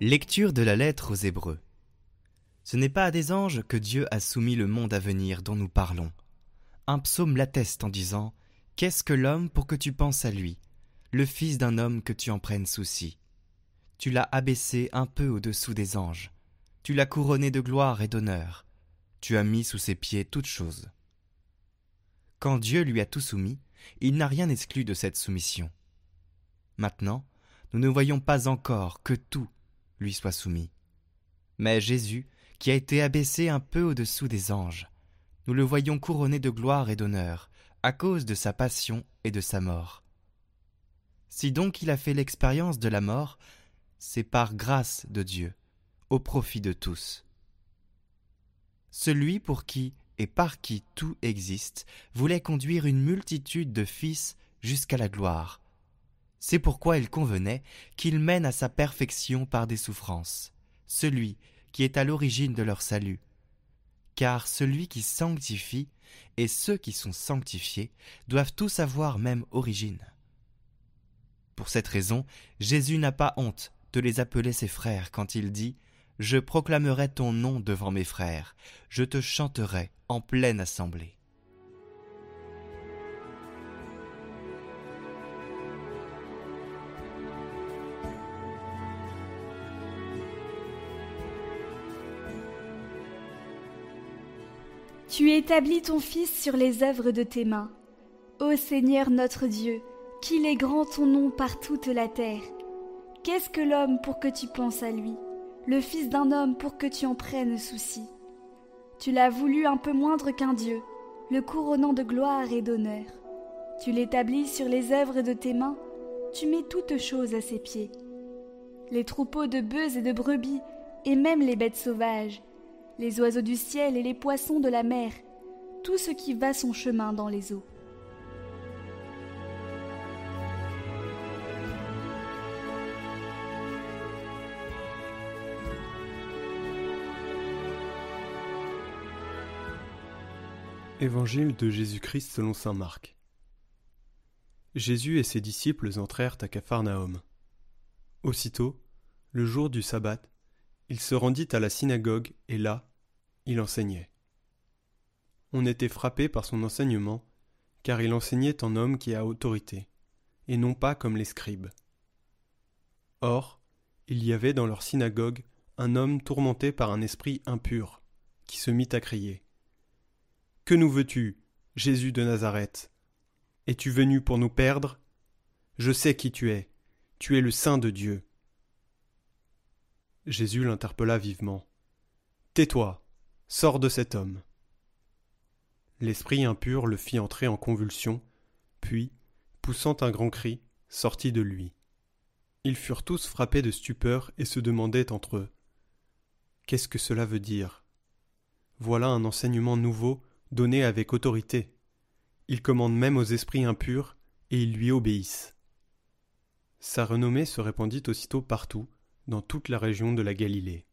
Lecture de la lettre aux Hébreux. Ce n'est pas à des anges que Dieu a soumis le monde à venir dont nous parlons. Un psaume l'atteste en disant Qu'est-ce que l'homme pour que tu penses à lui, le fils d'un homme que tu en prennes souci Tu l'as abaissé un peu au-dessous des anges, tu l'as couronné de gloire et d'honneur, tu as mis sous ses pieds toutes choses. Quand Dieu lui a tout soumis, il n'a rien exclu de cette soumission. Maintenant, nous ne voyons pas encore que tout lui soit soumis. Mais Jésus, qui a été abaissé un peu au-dessous des anges, nous le voyons couronné de gloire et d'honneur, à cause de sa passion et de sa mort. Si donc il a fait l'expérience de la mort, c'est par grâce de Dieu, au profit de tous. Celui pour qui et par qui tout existe voulait conduire une multitude de fils jusqu'à la gloire, c'est pourquoi il convenait qu'il mène à sa perfection par des souffrances, celui qui est à l'origine de leur salut. Car celui qui sanctifie et ceux qui sont sanctifiés doivent tous avoir même origine. Pour cette raison, Jésus n'a pas honte de les appeler ses frères quand il dit Je proclamerai ton nom devant mes frères, je te chanterai en pleine assemblée. Tu établis ton Fils sur les œuvres de tes mains. Ô Seigneur notre Dieu, qu'il est grand ton nom par toute la terre. Qu'est-ce que l'homme pour que tu penses à lui, le Fils d'un homme pour que tu en prennes souci Tu l'as voulu un peu moindre qu'un Dieu, le couronnant de gloire et d'honneur. Tu l'établis sur les œuvres de tes mains, tu mets toutes choses à ses pieds. Les troupeaux de bœufs et de brebis, et même les bêtes sauvages, les oiseaux du ciel et les poissons de la mer, tout ce qui va son chemin dans les eaux. Évangile de Jésus-Christ selon saint Marc. Jésus et ses disciples entrèrent à Capharnaüm. Aussitôt, le jour du sabbat, il se rendit à la synagogue et là, il enseignait. On était frappé par son enseignement, car il enseignait en homme qui a autorité, et non pas comme les scribes. Or, il y avait dans leur synagogue un homme tourmenté par un esprit impur, qui se mit à crier. Que nous veux-tu, Jésus de Nazareth? Es-tu venu pour nous perdre? Je sais qui tu es, tu es le Saint de Dieu. Jésus l'interpella vivement. Tais-toi, Sors de cet homme. L'esprit impur le fit entrer en convulsion, puis, poussant un grand cri, sortit de lui. Ils furent tous frappés de stupeur et se demandaient entre eux Qu'est-ce que cela veut dire? Voilà un enseignement nouveau donné avec autorité. Il commande même aux esprits impurs et ils lui obéissent. Sa renommée se répandit aussitôt partout, dans toute la région de la Galilée.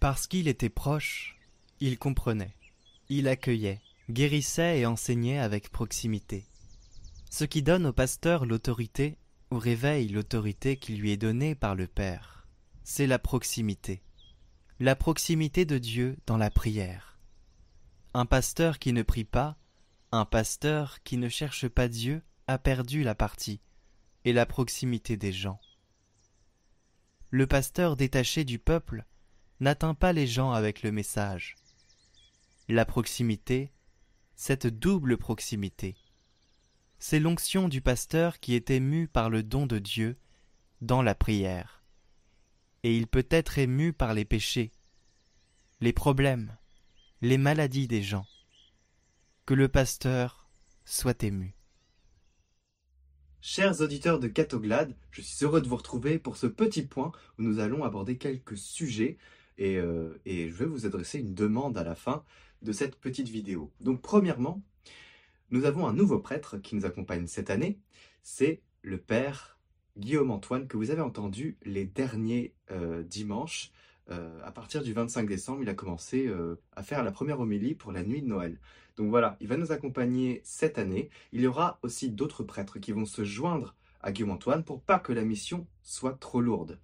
Parce qu'il était proche, il comprenait, il accueillait, guérissait et enseignait avec proximité. Ce qui donne au pasteur l'autorité ou réveille l'autorité qui lui est donnée par le Père, c'est la proximité. La proximité de Dieu dans la prière. Un pasteur qui ne prie pas, un pasteur qui ne cherche pas Dieu a perdu la partie et la proximité des gens. Le pasteur détaché du peuple n'atteint pas les gens avec le message. La proximité, cette double proximité, c'est l'onction du pasteur qui est ému par le don de Dieu dans la prière. Et il peut être ému par les péchés, les problèmes, les maladies des gens. Que le pasteur soit ému. Chers auditeurs de Catoglade, je suis heureux de vous retrouver pour ce petit point où nous allons aborder quelques sujets euh, et, je vais vous adresser une demande à la fin de cette petite vidéo. Donc premièrement, nous avons un nouveau prêtre qui nous accompagne cette année, c'est le Père Guillaume Antoine que vous avez entendu les derniers euh, dimanches euh, à partir du 25 décembre, il a commencé euh, à faire la première homélie pour la nuit de Noël. Donc voilà, il va nous accompagner cette année. Il y aura aussi d'autres prêtres qui vont se joindre à Guillaume Antoine pour pas que la mission soit trop lourde.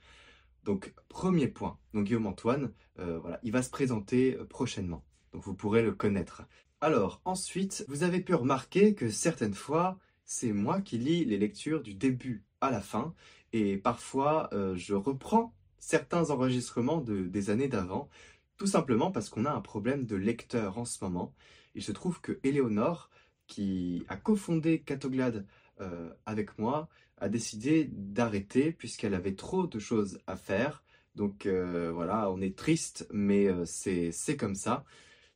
Donc premier point, donc Guillaume Antoine, euh, voilà, il va se présenter prochainement. Donc vous pourrez le connaître. Alors ensuite, vous avez pu remarquer que certaines fois, c'est moi qui lis les lectures du début à la fin et parfois je reprends certains enregistrements de, des années d'avant, tout simplement parce qu'on a un problème de lecteur en ce moment. Il se trouve que Éléonore, qui a cofondé Catoglade euh, avec moi, a décidé d'arrêter puisqu'elle avait trop de choses à faire. Donc euh, voilà, on est triste, mais euh, c'est comme ça.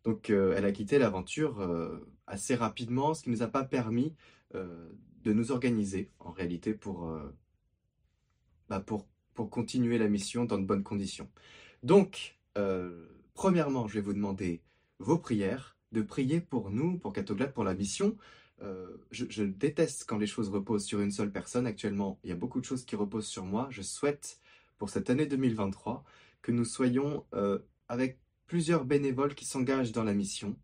Donc elle a quitté l'aventure assez rapidement, ce qui ne nous a pas permis de nous organiser en réalité pour, bah pour pour continuer la mission dans de bonnes conditions. Donc, euh, premièrement, je vais vous demander vos prières, de prier pour nous, pour Catoglade, pour la mission. Euh, je, déteste quand les choses reposent sur une seule personne. Actuellement, il y a beaucoup de choses qui reposent sur moi. Je souhaite, pour cette année 2023, que nous soyons euh, avec plusieurs bénévoles qui s'engagent dans la mission.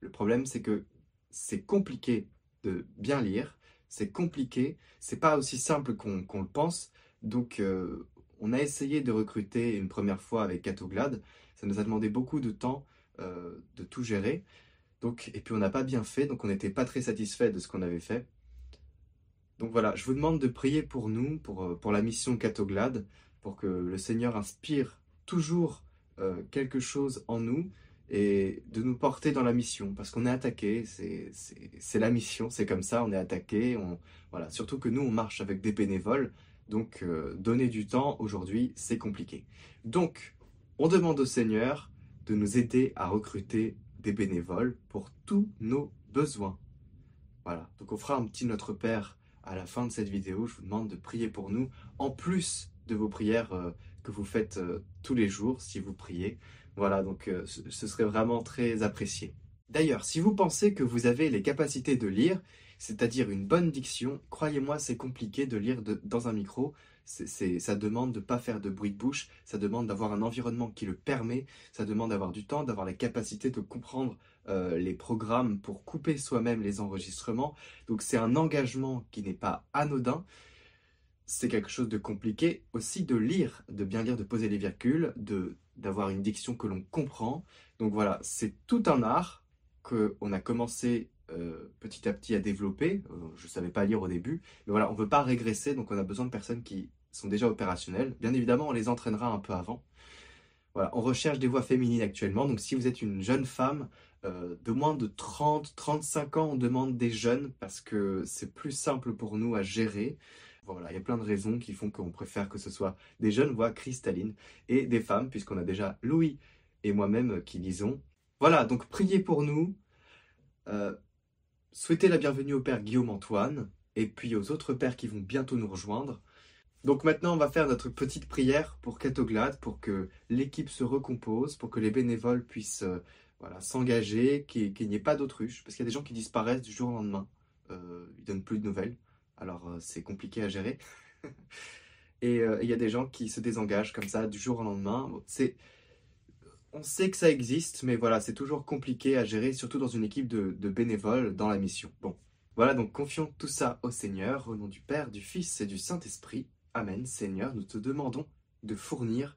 Le problème, c'est que c'est compliqué de bien lire, c'est compliqué, c'est pas aussi simple qu'on le pense. Donc, euh, on a essayé de recruter une première fois avec Catoglade. Ça nous a demandé beaucoup de temps euh, de tout gérer. Donc, et puis, on n'a pas bien fait, donc on n'était pas très satisfait de ce qu'on avait fait. Donc voilà, je vous demande de prier pour nous, pour, euh, pour la mission Catoglade, pour que le Seigneur inspire toujours quelque chose en nous et de nous porter dans la mission, parce qu'on est attaqué, c'est la mission, c'est comme ça, on est attaqué, on, voilà. surtout que nous, on marche avec des bénévoles, donc, euh, donner du temps aujourd'hui, c'est compliqué. Donc, on demande au Seigneur de nous aider à recruter des bénévoles pour tous nos besoins. Voilà, donc on fera un petit Notre Père à la fin de cette vidéo. Je vous demande de prier pour nous, en plus de vos prières euh, que vous faites euh, tous les jours, si vous priez. Voilà, donc ce serait vraiment très apprécié. D'ailleurs, si vous pensez que vous avez les capacités de lire, c'est-à-dire une bonne diction. Croyez-moi, c'est compliqué de lire dans un micro. ça demande de ne pas faire de bruit de bouche, ça demande d'avoir un environnement qui le permet, ça demande d'avoir du temps, d'avoir la capacité de comprendre euh, les programmes pour couper soi-même les enregistrements. Donc c'est un engagement qui n'est pas anodin. C'est quelque chose de compliqué aussi de lire, de bien lire, de poser les virgules, d'avoir une diction que l'on comprend. Donc voilà, c'est tout un art qu'on a commencé euh, petit à petit à développer. Euh, je ne savais pas lire au début. Mais voilà, on ne veut pas régresser, donc on a besoin de personnes qui sont déjà opérationnelles. Bien évidemment, on les entraînera un peu avant. Voilà, on recherche des voix féminines actuellement. Donc si vous êtes une jeune femme euh, de moins de 30, 35 ans, on demande des jeunes parce que c'est plus simple pour nous à gérer. Voilà, il y a plein de raisons qui font qu'on préfère que ce soit des jeunes voix cristallines et des femmes, puisqu'on a déjà Louis et moi-même qui lisons. Voilà, donc priez pour nous. Souhaitez la bienvenue au père Guillaume Antoine et puis aux autres pères qui vont bientôt nous rejoindre. Donc maintenant, on va faire notre petite prière pour Catoglade, pour que l'équipe se recompose, pour que les bénévoles puissent euh, voilà, s'engager, qu'il n'y ait pas d'autruche, parce qu'il y a des gens qui disparaissent du jour au lendemain, euh, ils donnent plus de nouvelles, alors euh, c'est compliqué à gérer. et il y a des gens qui se désengagent comme ça du jour au lendemain. c'est on sait que ça existe, mais voilà, c'est toujours compliqué à gérer, surtout dans une équipe de, bénévoles dans la mission. Bon, voilà, donc confions tout ça au Seigneur, au nom du Père, du Fils et du Saint-Esprit. Amen. Seigneur, nous te demandons de fournir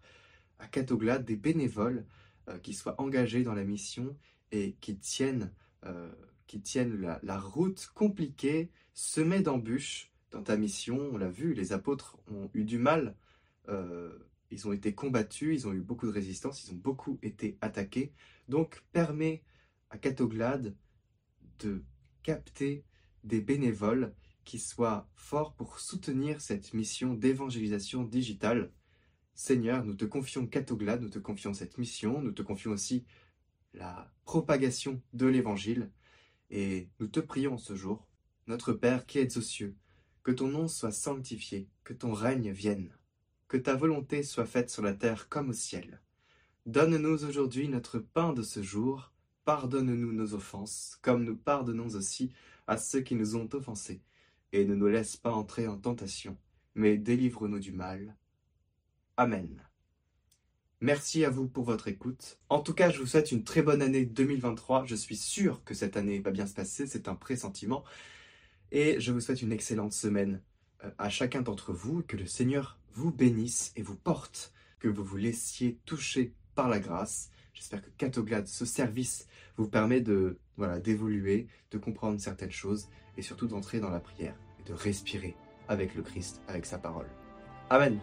à Catoglade des bénévoles euh, qui soient engagés dans la mission et qui tiennent, euh, qui tiennent la, route compliquée, semée d'embûches dans ta mission. On l'a vu, les apôtres ont eu du mal. Euh, ils ont été combattus, ils ont eu beaucoup de résistance, ils ont beaucoup été attaqués. Donc, permet à Catoglade de capter des bénévoles qui soient forts pour soutenir cette mission d'évangélisation digitale. Seigneur, nous te confions Catoglade, nous te confions cette mission, nous te confions aussi la propagation de l'évangile, et nous te prions ce jour, notre Père qui es aux cieux, que ton nom soit sanctifié, que ton règne vienne que ta volonté soit faite sur la terre comme au ciel. Donne-nous aujourd'hui notre pain de ce jour, pardonne-nous nos offenses, comme nous pardonnons aussi à ceux qui nous ont offensés, et ne nous laisse pas entrer en tentation, mais délivre-nous du mal. Amen. Merci à vous pour votre écoute. En tout cas, je vous souhaite une très bonne année 2023. Je suis sûr que cette année va bien se passer, c'est un pressentiment. Et je vous souhaite une excellente semaine euh, à chacun d'entre vous, que le Seigneur vous bénisse et vous porte, que vous vous laissiez toucher par la grâce. J'espère que Catoglade, ce service, vous permet de voilà d'évoluer, de comprendre certaines choses et surtout d'entrer dans la prière et de respirer avec le Christ, avec sa parole. Amen.